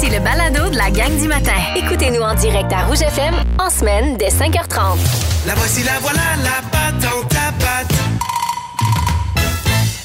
Voici le balado de la gang du matin. Écoutez-nous en direct à Rouge FM en semaine dès 5h30. La voici, la voilà, la patente à patte.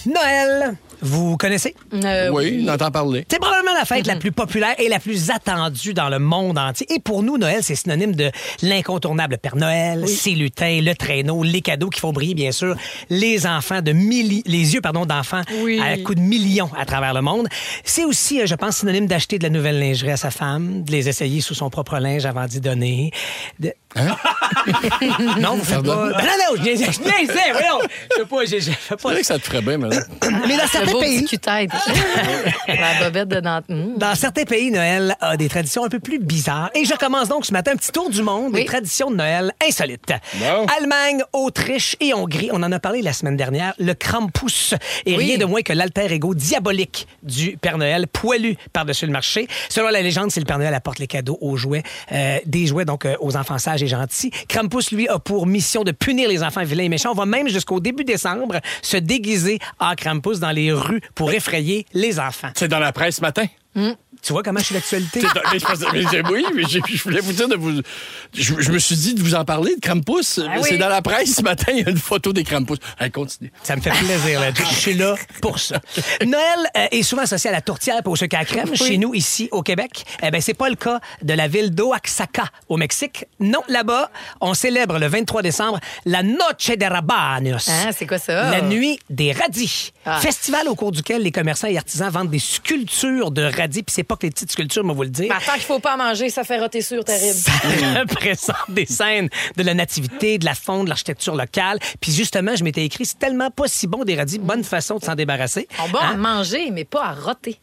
Noël, vous connaissez? Euh, Oui, on entend parler. C'est probablement la fête la plus populaire et la plus attendue dans le monde entier. Et pour nous, Noël, c'est synonyme de l'incontournable Père Noël, ses lutins, le traîneau, les cadeaux qui font briller, bien sûr, les enfants de milli... les yeux, pardon, d'enfants Oui. à coups de millions à travers le monde. C'est aussi, euh, je pense, synonyme d'acheter de la nouvelle lingerie à sa femme, de les essayer sous son propre linge avant d'y donner. De- non, vous faites pas. Pardon? Ben non, non, je niaisais, je niaisais, voyons. Je sais pas, je, je fais C'est pas vrai que ça te ferait bien, mais Mais dans certains pays. La bobette de dent. Hum. Dans certains pays, Noël a des traditions un peu plus bizarres. Et je commence donc ce matin un petit tour du monde des traditions de Noël insolites. Bon. Allemagne, Autriche et Hongrie. On en a parlé la semaine dernière. Le Krampus est Oui. rien de moins que l'alter ego diabolique du Père Noël, poilu par-dessus le marché. Selon la légende, c'est le Père Noël apporte les cadeaux aux jouets, euh, des jouets donc euh, aux enfants sages et gentils. Krampus, lui, a pour mission de punir les enfants vilains et méchants. On va même jusqu'au début décembre se déguiser en Krampus dans les rues pour effrayer les enfants. c'est dans la presse ce matin? Tu vois comment je suis d'actualité? C'est oui, mais je voulais vous dire de vous. Je, je me suis dit de vous en parler de Krampus. Ah C'est oui. dans la presse ce matin, il y a une photo des Krampus. Allez, continue. Ça me fait plaisir. Là. Je suis là pour ça. Noël euh, est souvent associé à la tourtière au sucre à crème. Chez nous, ici, au Québec, eh ben, c'est pas le cas de la ville d'Oaxaca, au Mexique. Non, là-bas, on célèbre le 23 décembre la Noche de Rabanos. Ah, c'est quoi ça? La nuit des radis. Ah. Festival au cours duquel les commerçants et artisans vendent des sculptures de radis. Puis c'est pas les petites sculptures, moi vous le dire. Mais attends qu'il faut pas en manger, ça fait roter sûr, terrible. Ça représente des scènes de la nativité, de la faune, de l'architecture locale. Puis justement, je m'étais écrit, c'est tellement pas si bon des radis, bonne façon de s'en débarrasser. On va Hein? en manger, mais pas à roter.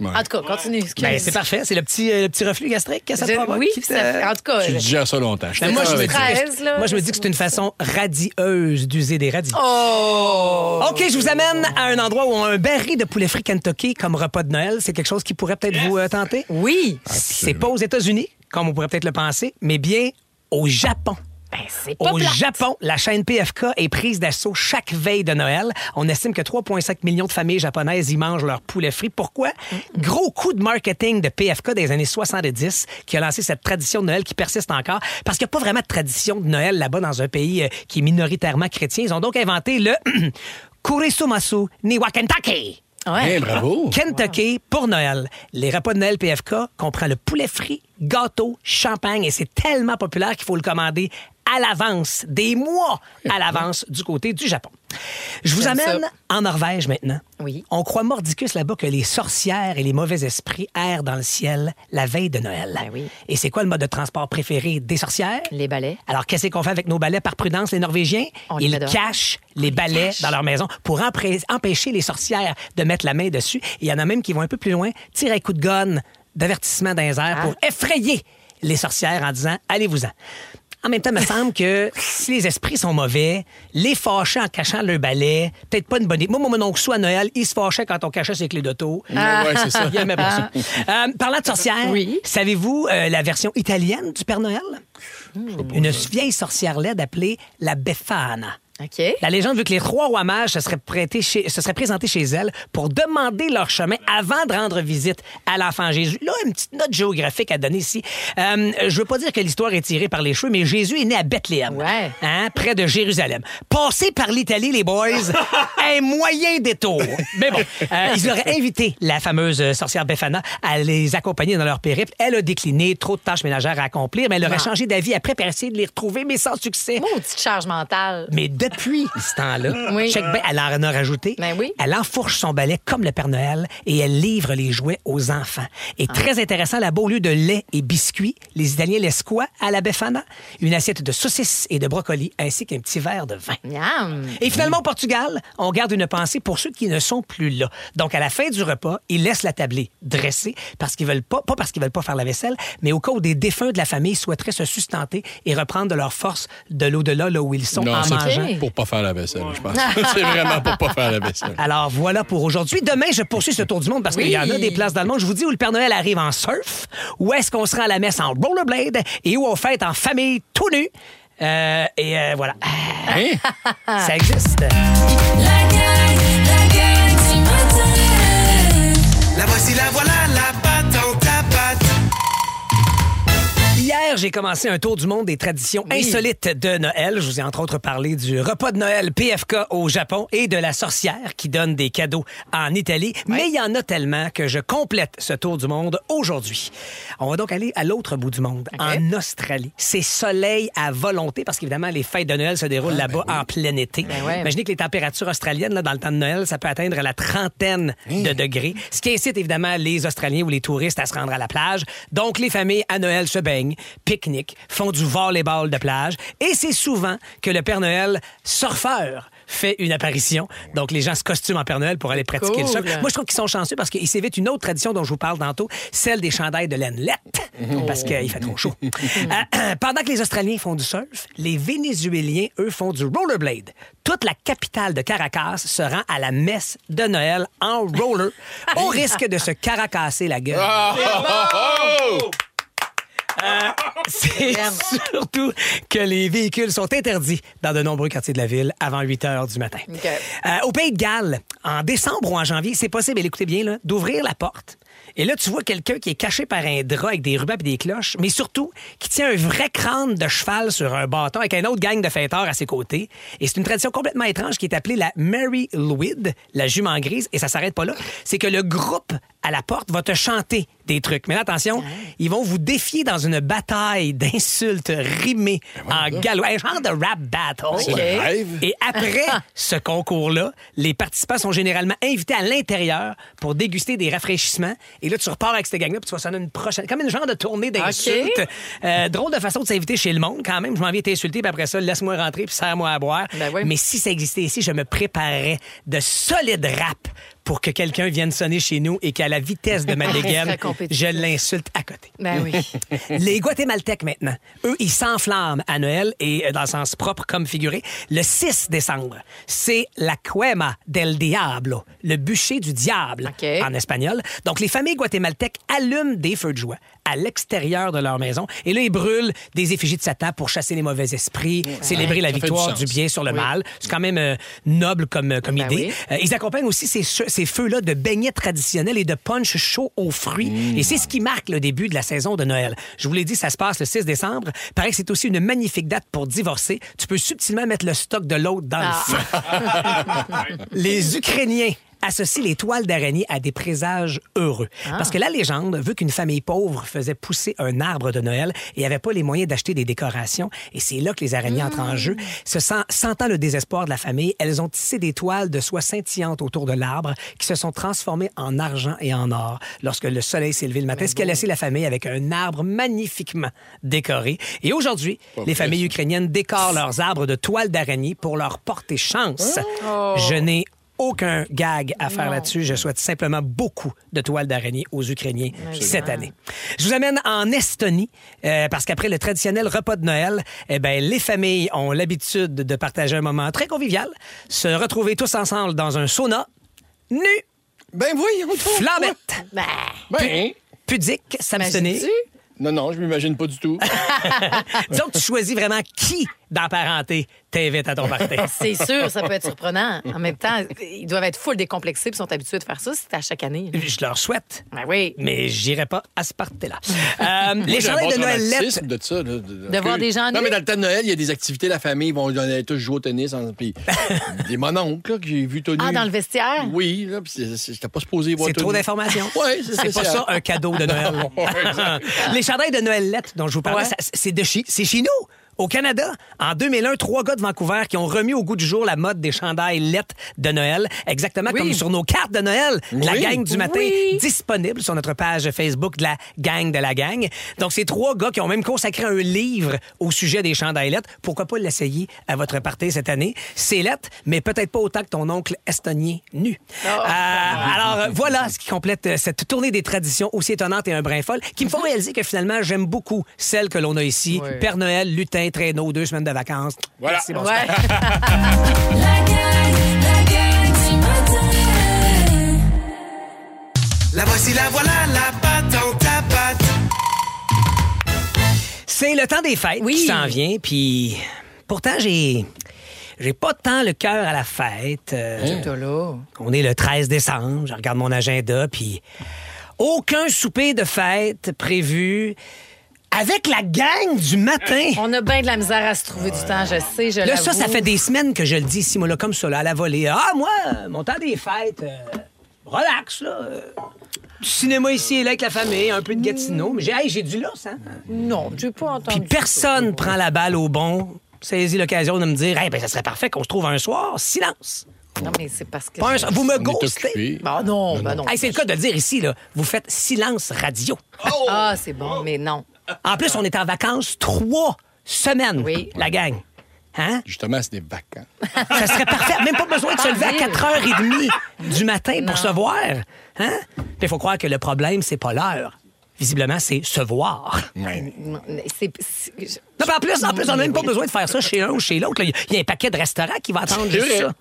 Ouais. En tout cas, continue. Ben, c'est parfait, c'est le petit, euh, le petit reflux gastrique que ça te provoque. oui, ça en tout cas. Tu je- digères ça longtemps. Je Ben, suis moi, je me dis avec que ça. Treize, c'est- là, moi, je me dis que c'est une façon radieuse d'user des radis. Oh! OK, je vous amène à un endroit où on a un baril de poulet frit Kentucky comme repas de Noël. C'est quelque chose qui pourrait peut-être vous euh, tenter? Oui. C'est pas aux États-Unis, comme on pourrait peut-être le penser, mais bien au Japon. Ben, c'est pas Au plate. Japon, la chaîne PFK est prise d'assaut chaque veille de Noël. On estime que 3,5 millions de familles japonaises y mangent leur poulet frit. Pourquoi? Gros coup de marketing de PFK des années 70 qui a lancé cette tradition de Noël qui persiste encore. Parce qu'il n'y a pas vraiment de tradition de Noël là-bas dans un pays euh, qui est minoritairement chrétien. Ils ont donc inventé le Kurisumasu ni wa Kentucky. Ouais. Bien, bravo. Kentucky pour Noël. Les repas de Noël PFK comprend le poulet frit, gâteau, champagne et c'est tellement populaire qu'il faut le commander à l'avance, des mois à l'avance du côté du Japon. Je vous amène ça. en Norvège maintenant. Oui. On croit mordicus là-bas que les sorcières et les mauvais esprits errent dans le ciel la veille de Noël. Ben oui. Et c'est quoi le mode de transport préféré des sorcières? Les balais. Alors, qu'est-ce qu'on fait avec nos balais par prudence, les Norvégiens? On Ils cachent les balais dans leur maison pour empêcher les sorcières de mettre la main dessus. Et Il y en a même qui vont un peu plus loin, tirent un coup de gun d'avertissement dans les airs Ah. pour effrayer les sorcières en disant allez-vous-en. En même temps, il me semble que si les esprits sont mauvais, les fâcher en cachant leur balai, peut-être pas une bonne idée. Moi, mon oncle Sou, à Noël, il se fâchait quand on cachait ses clés d'auto. Ouais, c'est ça. Il aimait pas ça. Euh, parlant de sorcières, Oui. savez-vous euh, la version italienne du Père Noël? Une vieille sorcière laide appelée la Befana. La légende veut que les trois rois mages se seraient, prêtés chez- se seraient présentés chez elle pour demander leur chemin avant de rendre visite à l'enfant Jésus. Là, une petite note géographique à donner ici. Euh, je veux pas dire que l'histoire est tirée par les cheveux, mais Jésus est né à Bethléem, Ouais. hein, près de Jérusalem. Passé par l'Italie, les boys, un moyen détour. Mais bon, euh, ils auraient invité la fameuse sorcière Befana à les accompagner dans leur périple. Elle a décliné, trop de tâches ménagères à accomplir, mais elle aurait Non. changé d'avis après pour essayer de les retrouver, mais sans succès. Maudite charge mentale. Mais depuis ce temps-là, Oui. check bien, elle en a rajouté. Ben oui. Elle enfourche son balai comme le Père Noël et elle livre les jouets aux enfants. Et Ah. très intéressant, là-bas, au lieu de lait et biscuits, les Italiens laissent quoi à la Befana? Une assiette de saucisses et de brocolis ainsi qu'un petit verre de vin. Miam. Et finalement, au Portugal, on garde une pensée pour ceux qui ne sont plus là. Donc, à la fin du repas, ils laissent la tablée dressée parce qu'ils veulent pas, pas parce qu'ils veulent pas faire la vaisselle, mais au cas où des défunts de la famille souhaiteraient se sustenter et reprendre de leur force de l'au-delà, là où ils sont Non, en mangeant. Pour pas faire la vaisselle, je pense. c'est vraiment pour pas faire la vaisselle. Alors voilà pour aujourd'hui. Demain, je poursuis ce tour du monde parce Oui. qu'il y en a des places dans le monde. Je vous dis où le Père Noël arrive en surf, où est-ce qu'on se rend à la messe en rollerblade et où on fête en famille tout nu. Euh, et euh, voilà. Hein? Ça existe. J'ai commencé un tour du monde des traditions insolites de Noël. Je vous ai entre autres parlé du repas de Noël PFK au Japon et de la sorcière qui donne des cadeaux en Italie. Mais il y en a tellement que je complète ce tour du monde aujourd'hui. On va donc aller à l'autre bout du monde, en Australie. C'est soleil à volonté parce qu'évidemment, les fêtes de Noël se déroulent là-bas en plein été. Ben ouais. Imaginez que les températures australiennes, là, dans le temps de Noël, ça peut atteindre la trentaine de degrés, ce qui incite évidemment les Australiens ou les touristes à se rendre à la plage. Donc, les familles à Noël se baignent, pique-niquent, font du volleyball de plage. Et c'est souvent que le Père Noël, surfeur, fait une apparition. Donc, les gens se costument en Père Noël pour aller pratiquer le surf. Moi, je trouve qu'ils sont chanceux parce qu'ils s'évitent une autre tradition dont je vous parle tantôt, celle des chandails de laine lette, parce qu'il fait trop chaud. Euh, pendant que les Australiens font du surf, les Vénézuéliens, eux, font du rollerblade. Toute la capitale de Caracas se rend à la messe de Noël en roller, au risque de se caracasser la gueule. C'est J'aime. surtout que les véhicules sont interdits dans de nombreux quartiers de la ville avant 8 heures du matin. Euh, au Pays de Galles, en décembre ou en janvier, c'est possible, et écoutez bien, d'ouvrir la porte. Et là, tu vois quelqu'un qui est caché par un drap avec des rubans et des cloches, mais surtout qui tient un vrai crâne de cheval sur un bâton avec un autre gang de fêteurs à ses côtés. Et c'est une tradition complètement étrange qui est appelée la Mary Louid, la jument grise, et ça s'arrête pas là. C'est que le groupe à la porte va te chanter des trucs. Mais là, attention, ils vont vous défier dans une bataille d'insultes rimées en galop. Un genre de rap battle. C'est le rêve. Et après ce concours-là, les participants sont généralement invités à l'intérieur pour déguster des rafraîchissements. Et là, tu repars avec cette gang-là, puis tu vas sonner une prochaine. Comme une genre de tournée d'insultes. Euh, drôle de façon de s'inviter chez le monde, quand même. Je m'en viens t'insulter, puis après ça, laisse-moi rentrer, puis serre-moi à boire. Ben oui. Mais si ça existait ici, je me préparerais de solides rap pour que quelqu'un vienne sonner chez nous et qu'à la vitesse de ma dégaine, je l'insulte à côté. Ben oui. Les Guatémaltèques, maintenant, eux, ils s'enflamment à Noël et euh, dans le sens propre comme figuré. Le 6 décembre, c'est la Quema del Diablo, le bûcher du diable en espagnol. Donc, les familles guatémaltèques allument des feux de joie à l'extérieur de leur maison et là, ils brûlent des effigies de Satan pour chasser les mauvais esprits, célébrer la du victoire du bien sur le mal. C'est quand même euh, noble comme, comme Ben idée. oui. Euh, ils accompagnent aussi ces, ces feux-là de beignets traditionnels et de punch chaud aux fruits. Mmh. Et c'est ce qui marque le début de la saison de Noël. Je vous l'ai dit, ça se passe le 6 décembre. Que c'est aussi une magnifique date pour divorcer. Tu peux subtilement mettre le stock de l'autre dans Ah. le feu. Les Ukrainiens associent les toiles d'araignée à des présages heureux. Ah. Parce que la légende veut qu'une famille pauvre faisait pousser un arbre de Noël et n'avait pas les moyens d'acheter des décorations. Et c'est là que les araignées entrent en jeu. Se sent- sentant le désespoir de la famille, elles ont tissé des toiles de soie scintillantes autour de l'arbre qui se sont transformées en argent et en or lorsque le soleil s'est levé le matin, ce qui a laissé la famille avec un arbre magnifiquement décoré. Et aujourd'hui, les familles ukrainiennes décorent leurs arbres de toiles d'araignée pour leur porter chance. Je n'ai aucun gag à faire là-dessus. Je souhaite simplement beaucoup de toiles d'araignée aux Ukrainiens cette année. Je vous amène en Estonie euh, parce qu'après le traditionnel repas de Noël, eh ben, les familles ont l'habitude de partager un moment très convivial, se retrouver tous ensemble dans un sauna, nu, Ben voyons donc. flambette, Ben, Ben, pudique, s'abstenir. non, non, je m'imagine pas du tout. Disons que tu choisis vraiment qui dans parenté t'invite à ton party. C'est sûr, ça peut être surprenant. En même temps, ils doivent être full décomplexés et sont habitués de faire ça. C'est à chaque année. Je leur souhaite. Ben oui. Mais j'irai pas à ce party-là. Euh, les Moi, bon de Noël lettres. de ça. là, de, De voir des gens Non, mais dans le temps de Noël, il y a des activités, la famille, ils vont vont tous jouer au tennis. en- Puis des mononcles, là, que j'ai vu Tony. Ah, dans le vestiaire? Oui, là, puis j'étais pas supposé voir C'est trop d'informations. Oui, c'est C'est pas ça un cadeau de Noël. les chandails de Noël lettres dont je vous parlais, Ouais. c'est de chez, c'est chez nous. Au Canada, en 2001, trois gars de Vancouver qui ont remis au goût du jour la mode des chandails lettres de Noël, exactement Oui. comme sur nos cartes de Noël, la Oui. gang du matin, Oui. disponible sur notre page Facebook de la gang de la gang. Donc, ces trois gars qui ont même consacré un livre au sujet des chandails lettres, pourquoi pas l'essayer à votre party cette année? C'est lettre, mais peut-être pas autant que ton oncle estonien nu. Oh. Euh, alors, euh, voilà ce qui complète euh, cette tournée des traditions aussi étonnantes et un brin folle, qui me font réaliser que finalement, j'aime beaucoup celles que l'on a ici. Père Noël, lutin, traîneau, deux semaines de vacances. Voilà. Merci, bonsoir. Ouais. La gang, la gang du matin. La voici, la voilà, la patente à patte. C'est le temps des fêtes Oui. qui s'en vient, puis pourtant, j'ai... J'ai pas tant le cœur à la fête. Euh, là. On est le 13 décembre, je regarde mon agenda, puis aucun souper de fête prévu Avec la gang du matin. On a bien de la misère à se trouver du temps, je sais, je Là, ça, ça fait des semaines que je le dis ici, moi, là, comme ça, là, à la volée. Ah, moi, mon temps des fêtes, euh, relax, là. euh, du cinéma ici et là avec la famille, un peu de Gatineau. Mais j'ai hey, j'ai du lousse, hein? Non, j'ai pas entendu. Puis personne prend la balle au bon, saisit l'occasion de me dire, hey, ben, ça serait parfait qu'on se trouve un soir. Silence. Non, mais c'est parce que. Pas un- vous me On est ghostez. occupé. Bah non, bah non. Hey, c'est le cas de le dire ici, là. Vous faites silence radio. Ah, c'est bon, mais non. En plus, on est en vacances trois semaines, Oui. la gang. Hein? Justement, c'est des vacances. Ça serait parfait. Même pas besoin de se lever à Ville. 4h30 du matin pour Non. se voir. Hein? Il faut croire que le problème, c'est pas l'heure. Visiblement, c'est se voir. Non, mais c'est- c'est- je- Non, mais en plus, en plus, on n'a même pas besoin de faire ça chez un ou chez l'autre. Il y a- un paquet de restaurants qui va attendre juste ça.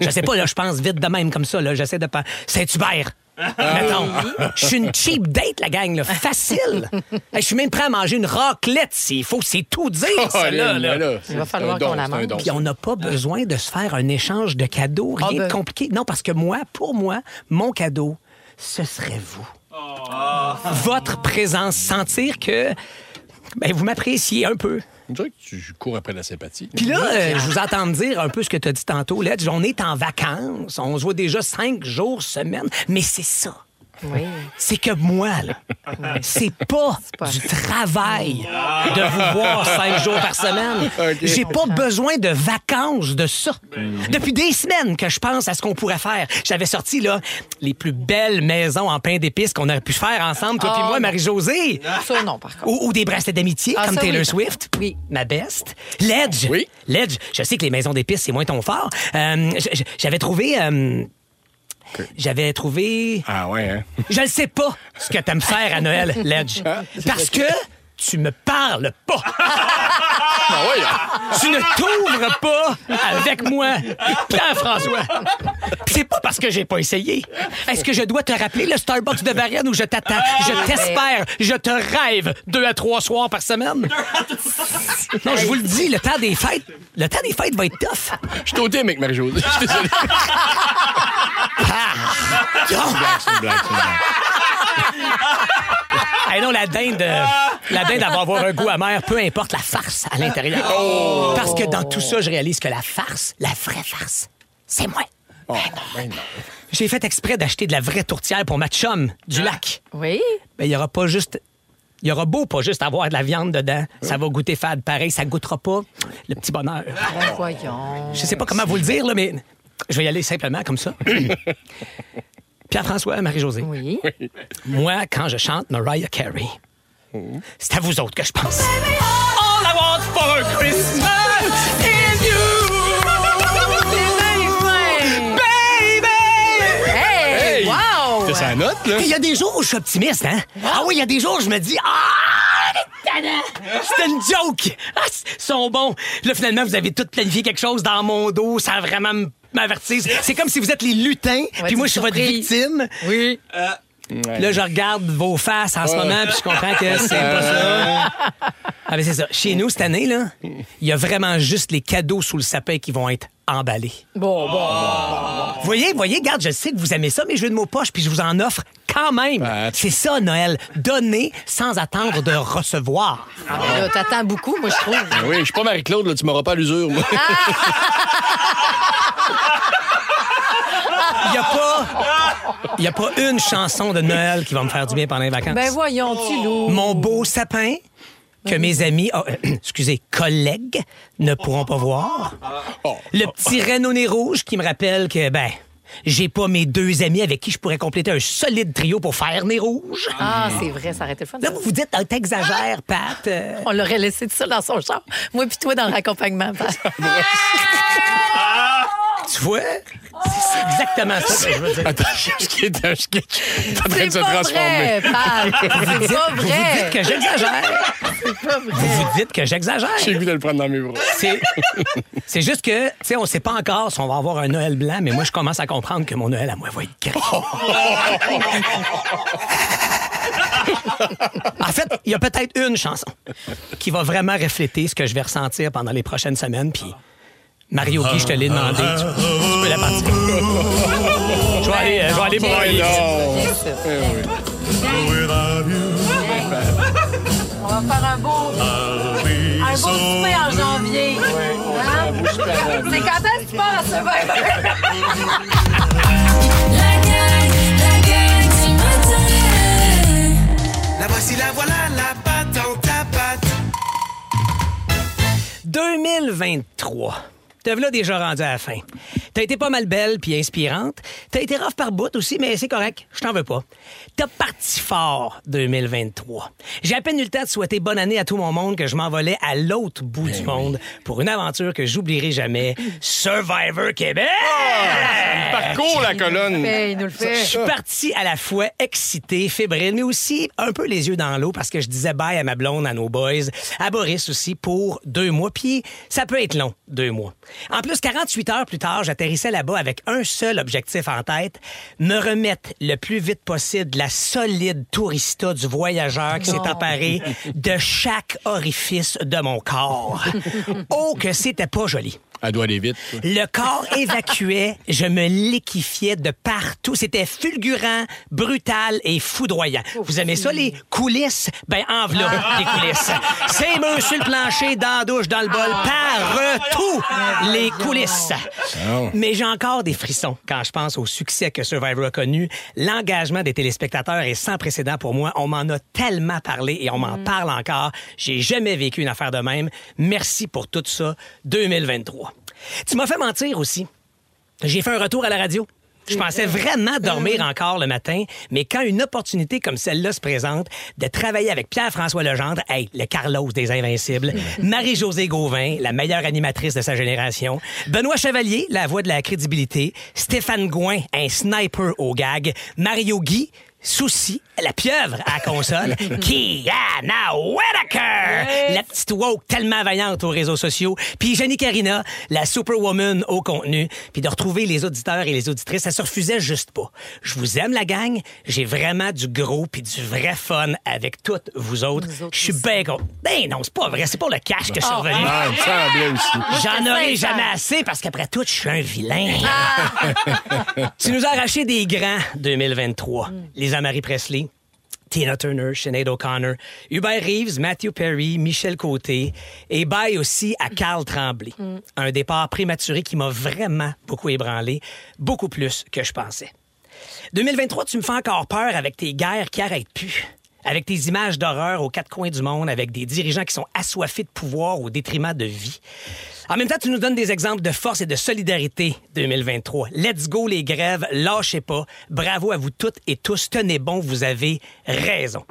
Je sais pas, là, je pense vite de même comme ça. là. J'essaie de pas. Saint-Hubert. Mettons. Je suis une cheap date, la gang, là. Facile. Hey, Je suis même prêt à manger une raclette s'il faut. C'est tout dire, ça, là. là. Oh, Il va falloir un don, qu'on la mange. Puis on n'a pas besoin de se faire un échange de cadeaux, rien Ah ben- de compliqué. Non, parce que moi, pour moi, mon cadeau, ce serait vous. Votre présence, sentir que ben, vous m'appréciez un peu. On dirait que tu cours après la sympathie. Puis là, euh, je vous entends me dire un peu ce que tu as dit tantôt, Ledge. On est en vacances, on se voit déjà cinq jours semaine, mais c'est ça. Oui. C'est que moi, là, c'est pas, pas- du travail de vous voir cinq jours par semaine. J'ai pas besoin de vacances de ça. Depuis des semaines que je pense à ce qu'on pourrait faire. J'avais sorti, là, les plus belles maisons en pain d'épices qu'on aurait pu faire ensemble, toi Oh, puis moi. Marie-Josée. Ça, non, par contre. Ou, ou des bracelets d'amitié, Ah, comme ça, Taylor oui. Swift. Oui. Ma best. Ledge. Oui. Ledge. Je sais que les maisons d'épices, c'est moins ton fort. Euh, J'avais trouvé... euh, J'avais trouvé... Ah ouais, hein? Je ne sais pas ce que t'aimes faire à Noël, Ledge. Parce que tu me parles pas. Ah ouais, Tu ne t'ouvres pas avec moi, Pierre-François. C'est pas parce que j'ai pas essayé. Est-ce que je dois te rappeler le Starbucks de Varennes où je t'attends? Je t'espère, je te rêve deux à trois soirs par semaine. Non, je vous le dis, le temps des fêtes, le temps des fêtes va être tough. je suis au avec Marie-Josée. Je suis désolé. C'est une blague, c'est une blague. Hey non, la dinde, euh, la dinde, elle va avoir un goût amer, peu importe la farce à l'intérieur. Parce que dans tout ça, je réalise que la farce, la vraie farce, c'est moi. Oh, ben non. J'ai fait exprès d'acheter de la vraie tourtière pour ma chum du lac. Oui. Mais il y aura pas juste. Il y aura beau pas juste avoir de la viande dedans. Ça va goûter fade pareil. Ça goûtera pas le petit bonheur. Ben, voyons. Je sais pas comment vous le dire, là, mais je vais y aller simplement comme ça. Pierre-François, Marie-Josée. Oui. Moi, quand je chante Mariah Carey, c'est à vous autres que je pense. All I want for Christmas is you, baby! Hey! Wow! T'as sa note, là? Il y a des jours où je suis optimiste, hein? Ah oui, il y a des jours où je me dis Ah! C'était une joke! Ah, ils sont bons! Là, finalement, vous avez tout planifié quelque chose dans mon dos sans vraiment m- C'est comme si vous êtes les lutins, puis moi, je suis votre victime. Oui. Là, je regarde vos faces en ce moment, puis je comprends que c'est pas ça. Ah, ben c'est ça. Chez nous, cette année, là, il y a vraiment juste les cadeaux sous le sapin qui vont être emballés. Bon, bon. Voyez, voyez, garde, je sais que vous aimez ça, mes jeux de mots poche, puis je vous en offre quand même. Ah, C'est ça, Noël. Donner sans attendre de recevoir. Ah, ben là, t'attends beaucoup, moi, je trouve. Ben oui, je suis pas Marie-Claude, là, tu m'auras pas à l'usure, moi. Il n'y a pas. Il a pas une chanson de Noël qui va me faire du bien pendant les vacances. Ben voyons, tu loup. Mon beau sapin que mes amis, oh, excusez, collègues ne pourront pas voir. Oh. Le petit Renault nez rouge qui me rappelle que, ben, j'ai pas mes deux amis avec qui je pourrais compléter un solide trio pour faire nez rouge. Ah, c'est vrai, ça aurait été le fun. Là, vous vous dites, ah, t'exagères, Pat. euh. On l'aurait laissé tout seul dans son char. Moi puis toi dans le raccompagnement. Pat. Tu vois? C'est exactement ça que je veux dire. Attends, je quitte un sketch. T'es en train de C'est se pas transformer. vrai. C'est pas Vous vous dites vrai. que j'exagère. C'est pas vrai. Vous vous dites que j'exagère. J'ai goût de le prendre dans mes bras. C'est, c'est juste que, tu sais, on sait pas encore si on va avoir un Noël blanc, mais moi, je commence à comprendre que mon Noël à moi va être gris. en fait, il y a peut-être une chanson qui va vraiment refléter ce que je vais ressentir pendant les prochaines semaines, puis Mario Guy, je te l'ai demandé, tu, tu peux la partir. Je vais aller, euh, je vais aller broyer. Eh oui. faire un beau, un beau souper en janvier. Hein? C'est quand est-ce que tu pars à Survivor? La gang, la gang du matin. La voici, la voilà, la patente à patte. 2023. Te voilà déjà rendu à la fin. T'as été pas mal belle puis inspirante. T'as été rough par bout aussi, mais c'est correct. Je t'en veux pas. T'as parti fort 2023. J'ai à peine eu le temps de souhaiter bonne année à tout mon monde que je m'envolais à l'autre bout du monde pour une aventure que j'oublierai jamais. Survivor Québec! Parcours la colonne. Hey, il nous le Je suis parti à la fois excité, fébrile, mais aussi un peu les yeux dans l'eau parce que je disais bye à ma blonde, à nos boys, à Boris aussi pour deux mois. Puis ça peut être long, deux mois. En plus, 48 heures plus tard, j'atterrissais là-bas avec un seul objectif en tête, me remettre le plus vite possible la solide tourista du voyageur qui s'est emparé de chaque orifice de mon corps. Oh, que c'était pas joli. Elle doit aller vite. toi. Le corps évacuait, je me liquifiais de partout. C'était fulgurant, brutal et foudroyant. Vous aimez ça, les coulisses? Ben, enveloppe les coulisses. C'est murs sur le plancher, dans la douche, dans le bol, partout les coulisses. Mais j'ai encore des frissons quand je pense au succès que Survivor a connu. L'engagement des téléspectateurs est sans précédent pour moi. On m'en a tellement parlé et on m'en parle encore. J'ai jamais vécu une affaire de même. Merci pour tout ça. 2023. Tu m'as fait mentir aussi. J'ai fait un retour à la radio. Je pensais vraiment dormir encore le matin, mais quand une opportunité comme celle-là se présente, de travailler avec Pierre-François Legendre, hey, le Carlos des Invincibles, Marie-Josée Gauvin, la meilleure animatrice de sa génération, Benoît Chevalier, la voix de la crédibilité, Stéphane Gouin, un sniper au gag, Mario Guy, Souci, la pieuvre à la console, Kiana Whittaker, la petite woke tellement vaillante aux réseaux sociaux, puis Jenny Carina, la superwoman au contenu, puis de retrouver les auditeurs et les auditrices, ça se refusait juste pas. Je vous aime la gang, j'ai vraiment du gros puis du vrai fun avec toutes vous autres. Je suis bien content. Ben non, c'est pas vrai, c'est pour le cash que je suis revenu. Ah. J'en aurai sincère. jamais assez parce qu'après tout, je suis un vilain. tu nous as arraché des grands 2023. Les Amari Presley. Tina Turner, Sinead O'Connor, Hubert Reeves, Matthew Perry, Michel Côté et bye aussi à Carl Tremblay. Un départ prématuré qui m'a vraiment beaucoup ébranlé, beaucoup plus que je pensais. 2023, tu me fais encore peur avec tes guerres qui arrêtent plus. Avec tes images d'horreur aux quatre coins du monde, avec des dirigeants qui sont assoiffés de pouvoir au détriment de vie. En même temps, tu nous donnes des exemples de force et de solidarité 2023. Let's go les grèves, lâchez pas. Bravo à vous toutes et tous. Tenez bon, vous avez raison.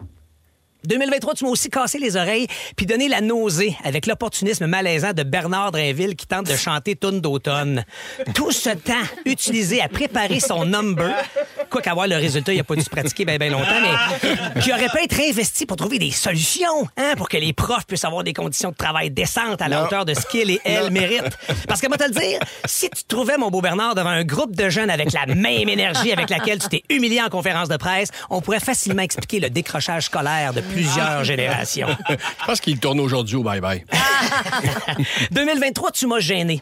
2023, tu m'as aussi cassé les oreilles puis donné la nausée avec l'opportunisme malaisant de Bernard Drinville qui tente de chanter Tune d'automne. Tout ce temps utilisé à préparer son number, quoi qu'avoir le résultat, il a pas dû se pratiquer bien longtemps, mais qui aurait pu être investi pour trouver des solutions, hein, pour que les profs puissent avoir des conditions de travail décentes à la hauteur de ce qu'ils et elles méritent. Parce que moi te le dire, si tu trouvais mon beau Bernard devant un groupe de jeunes avec la même énergie avec laquelle tu t'es humilié en conférence de presse, on pourrait facilement expliquer le décrochage scolaire de plusieurs générations. Je pense qu'il tourne aujourd'hui au bye-bye. 2023, tu m'as gêné.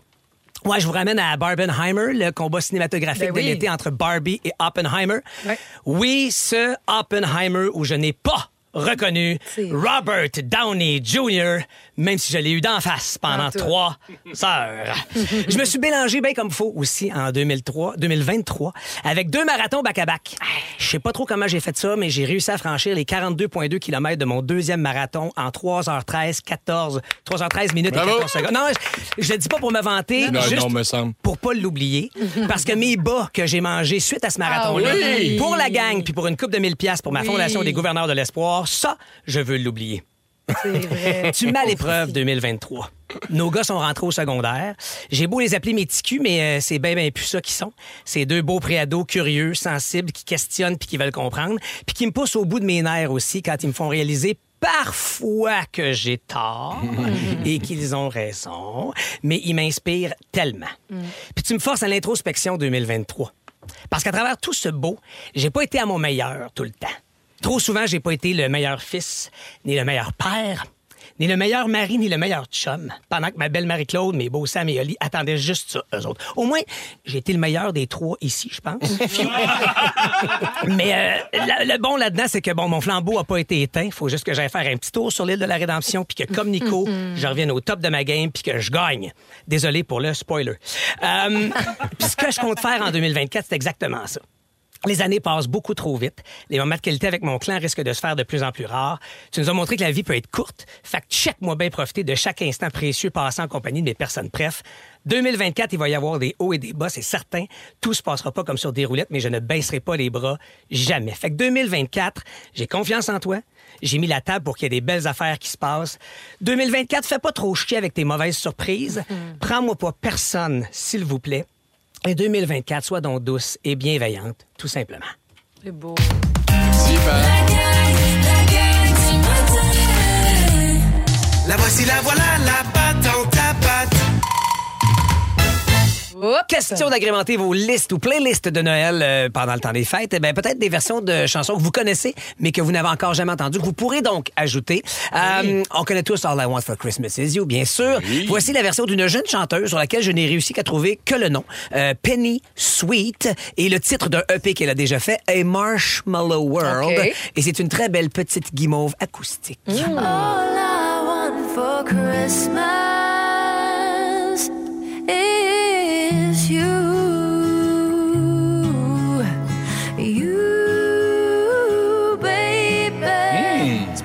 Ouais, je vous ramène à Barbenheimer, le combat cinématographique Ben oui. de l'été entre Barbie et Oppenheimer. Ouais. Oui, ce Oppenheimer où je n'ai pas reconnu Robert Downey Jr., même si je l'ai eu d'en face pendant trois heures. je me suis mélangé bien comme faut aussi en 2003, 2023 avec deux marathons back-à-back. Je sais pas trop comment j'ai fait ça, mais j'ai réussi à franchir les 42,2 km de mon deuxième marathon en 3h13, 14, 3h13 minutes Bravo. et 14 secondes. Non, je, je le dis pas pour me vanter, Non, juste non, me semble. pour pas l'oublier, parce que mes bas que j'ai mangés suite à ce marathon-là, Ah oui! pour la gang puis pour une coupe de 1000 pièces pour ma Oui. fondation des gouverneurs de l'espoir, ça, je veux l'oublier. Vrai. Tu m'as l'épreuve 2023. Nos gars sont rentrés au secondaire. J'ai beau les appeler mes ticus, mais euh, c'est bien, bien plus ça qu'ils sont. C'est deux beaux préados curieux, sensibles, qui questionnent puis qui veulent comprendre, puis qui me poussent au bout de mes nerfs aussi quand ils me font réaliser parfois que j'ai tort et qu'ils ont raison, mais ils m'inspirent tellement. Puis tu me forces à l'introspection 2023. Parce qu'à travers tout ce beau, j'ai pas été à mon meilleur tout le temps. Trop souvent, j'ai pas été le meilleur fils, ni le meilleur père, ni le meilleur mari, ni le meilleur chum. Pendant que ma belle Marie-Claude, mes beaux Sam et Oli attendaient juste ça, eux autres. Au moins, j'ai été le meilleur des trois ici, je pense. Mais euh, la- le bon là-dedans, c'est que bon, mon flambeau a pas été éteint. Il faut juste que j'aille faire un petit tour sur l'île de la Rédemption, puis que comme Nico, je revienne au top de ma game, puis que je gagne. Désolé pour le spoiler. Euh, puis ce que je compte faire en 2024, c'est exactement ça. Les années passent beaucoup trop vite. Les moments de qualité avec mon clan risquent de se faire de plus en plus rares. Tu nous as montré que la vie peut être courte. Fait que check-moi bien profiter de chaque instant précieux passé en compagnie de mes personnes. Bref, 2024, il va y avoir des hauts et des bas, c'est certain. Tout se passera pas comme sur des roulettes, mais je ne baisserai pas les bras jamais. Fait que 2024, j'ai confiance en toi. J'ai mis la table pour qu'il y ait des belles affaires qui se passent. 2024, fais pas trop chier avec tes mauvaises surprises. Prends-moi pas personne, s'il vous plaît. Et 2024, sois donc douce et bienveillante, tout simplement. C'est beau. Super. La voici, la voilà, la patente. Oups. Question d'agrémenter vos listes ou playlists de Noël euh, pendant le temps des fêtes. Eh bien, peut-être des versions de chansons que vous connaissez, mais que vous n'avez encore jamais entendues, que vous pourrez donc ajouter. Euh, on connaît tous All I Want for Christmas Is You, bien sûr. Voici la version d'une jeune chanteuse sur laquelle je n'ai réussi qu'à trouver que le nom. Euh, Penny Sweet et le titre d'un EP qu'elle a déjà fait, A Marshmallow World. Et c'est une très belle petite guimauve acoustique. All I want for Christmas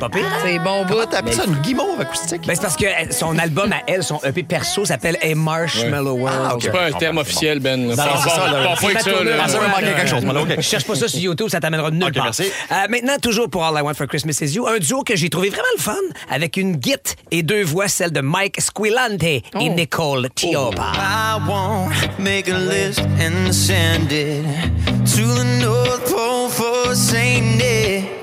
pas pire? C'est bon bout. Comment t'appelles ça une guimauve acoustique? Ben, c'est parce que son album à elle, son EP perso s'appelle A Marshmallow World. Ah, ok. C'est pas un terme officiel, Ben. là. Non, Pas- c'est ça, pas- ma ça. Ah, quelque chose. Je cherche pas ça sur YouTube, ça t'amènera nulle part. merci. Euh, maintenant, toujours pour All I Want for Christmas Is You, un duo que j'ai trouvé vraiment le fun, avec une git et deux voix, celle de Mike Squilante et Nicole Tiopa. I won't make a list and send it to the North Pole for Saint Nick.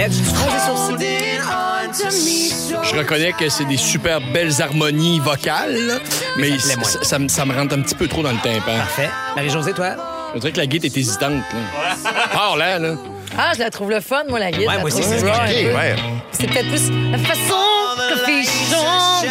Let's Holding on to me so Je reconnais que c'est des super belles harmonies vocales, mais ça me- ça me rentre un petit peu trop dans le tympan. Parfait. Marie-Josée, toi? Je dirais que la guide est hésitante. Là. Pars là, là. Ah, je la trouve le fun, moi, la guide. Ouais, moi aussi, c'est ce que ouais. C'est peut-être plus la façon que fait chante.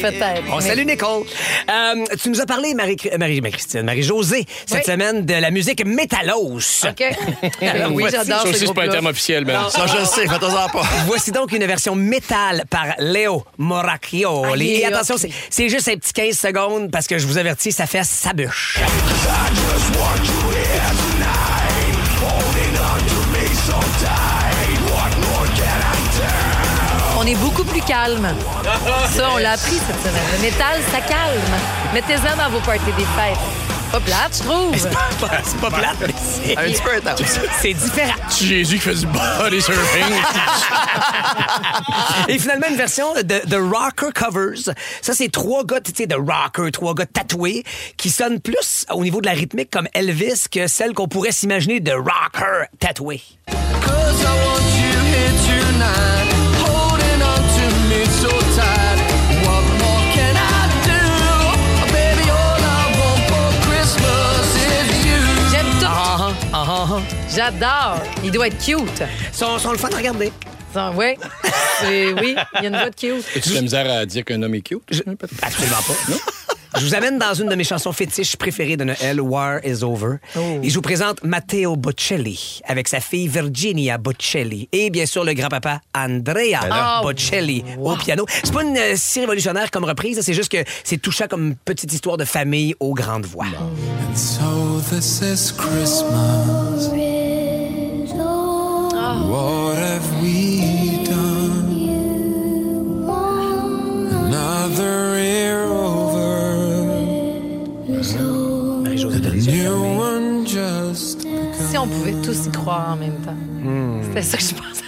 Peut-être. On mais- salue Nicole. Euh, tu nous as parlé, Marie- Marie- Marie-Christine, Marie-Josée, cette Oui. semaine de la musique métallos. OK. Alors, oui, voici, j'adore Ça ce aussi, c'est pas un terme officiel, Ben. Ça, je le sais, faites-en pas. Voici donc une version métal par Léo Moracchioli. Allez, Et attention, ok. c'est- juste un petit 15 secondes parce que je vous avertis, ça fait sa bûche. On est beaucoup plus calme. Ça, on l'a appris cette semaine. Le métal, ça calme. Mettez-en dans vos parties des fêtes. Pas plate, je trouve. C'est pas, c'est pas plate, mais c'est- Un petit peu intense. c'est différent. Jésus qui fait du body surfing. Et finalement, une version de The Rocker Covers. Ça, c'est trois gars, tu sais, de rocker, trois gars tatoués, qui sonnent plus au niveau de la rythmique comme Elvis que celle qu'on pourrait s'imaginer de rocker tatoué. Cause I want you here tonight, J'adore. Il doit être cute. Ils sont, sont le fun à regarder. Ça, Oui. C'est- Oui, il y a une voix de cute. As-tu de la misère à dire qu'un homme est cute? Je- Absolument pas. Je vous amène dans une de mes chansons fétiches préférées de Noël, War is Over. Et je vous présente Matteo Bocelli avec sa fille Virginia Bocelli et bien sûr le grand-papa Andrea là. Bocelli au piano. C'est pas une euh, si révolutionnaire comme reprise, c'est juste que c'est touchant comme une petite histoire de famille aux grandes voix. So this is Christmas. Tous y croire en même temps. C'était ça que je pensais.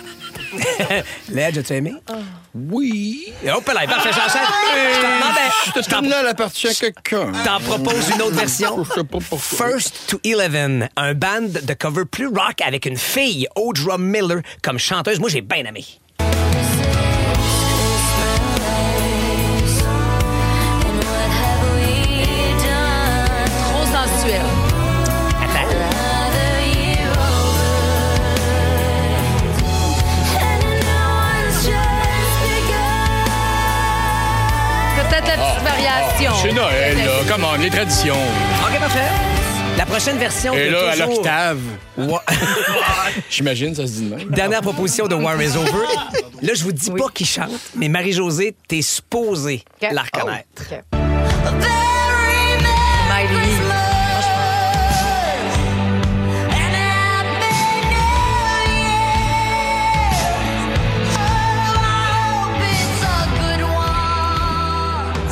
Ledge, as-tu aimé? Oui. Et hop là, parfait, j'enchaîne. Je t'en- non, ben, je t'en- là partie à quelqu'un. T'en propose une autre version? Je sais pas pourquoi. First to Eleven, un band de cover plus rock avec une fille, Audra Miller, comme chanteuse. Moi, j'ai bien aimé. Tradition. C'est Noël, là. Comment, les traditions. OK, parfait. La prochaine version Et de là, à toujours... l'octave. Wa- J'imagine, ça se dit de même. Dernière proposition de War is Over. Là, je vous dis pas qui chante, mais Marie-Josée, t'es supposée OK. la reconnaître. OK.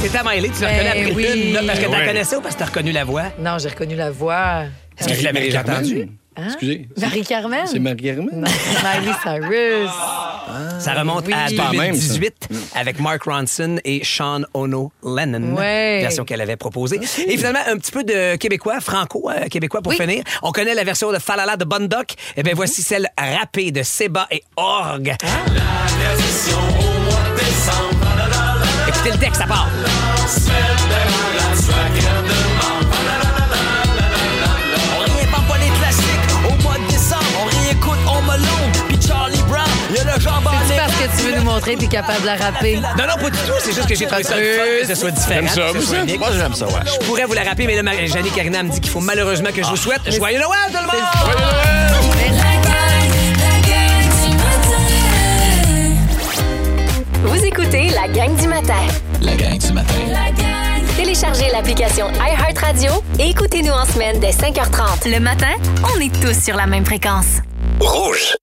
C'est ta Miley, tu l'as Ben reconnue après oui. une parce que t'as Ouais. connaissais ou parce que t'as reconnu la voix? Non, j'ai reconnu la voix. Est-ce que tu l'avais déjà Marie-Carmen. entendue? Excusez. Marie-Carmen? C'est Marie-Carmen? Miley Cyrus. Ça remonte Oui. à C'est pas la même, 2018 avec Mark Ronson et Sean Ono Lennon, Ouais. version qu'elle avait proposée. Et finalement, un petit peu de québécois, franco euh, québécois pour Oui. finir. On connaît la version de Falala de Bundock. Eh bien, voici celle rappée de Seba et Org. Écoutez le texte, ça part. On réinvente pas les classiques au mois de décembre. On réécoute On Malone, puis Charlie Brown. Y'a le jambon C'est parce que tu veux nous montrer que t'es capable de la rapper? Non, non, pas du tout. C'est juste que j'ai trouvé ça le fun, que ce soit différent. J'aime ça, que ce moi, soit ça. unique. Moi, j'aime ça, ouais. Je pourrais vous la rappeler, mais là, Jannick Carina me dit qu'il faut malheureusement que je vous souhaite Joyeux Noël, tout le monde! Vous écoutez la gang du matin. La gang du matin. Téléchargez l'application iHeartRadio et écoutez-nous en semaine dès 5h30. Le matin, on est tous sur la même fréquence. Rouge.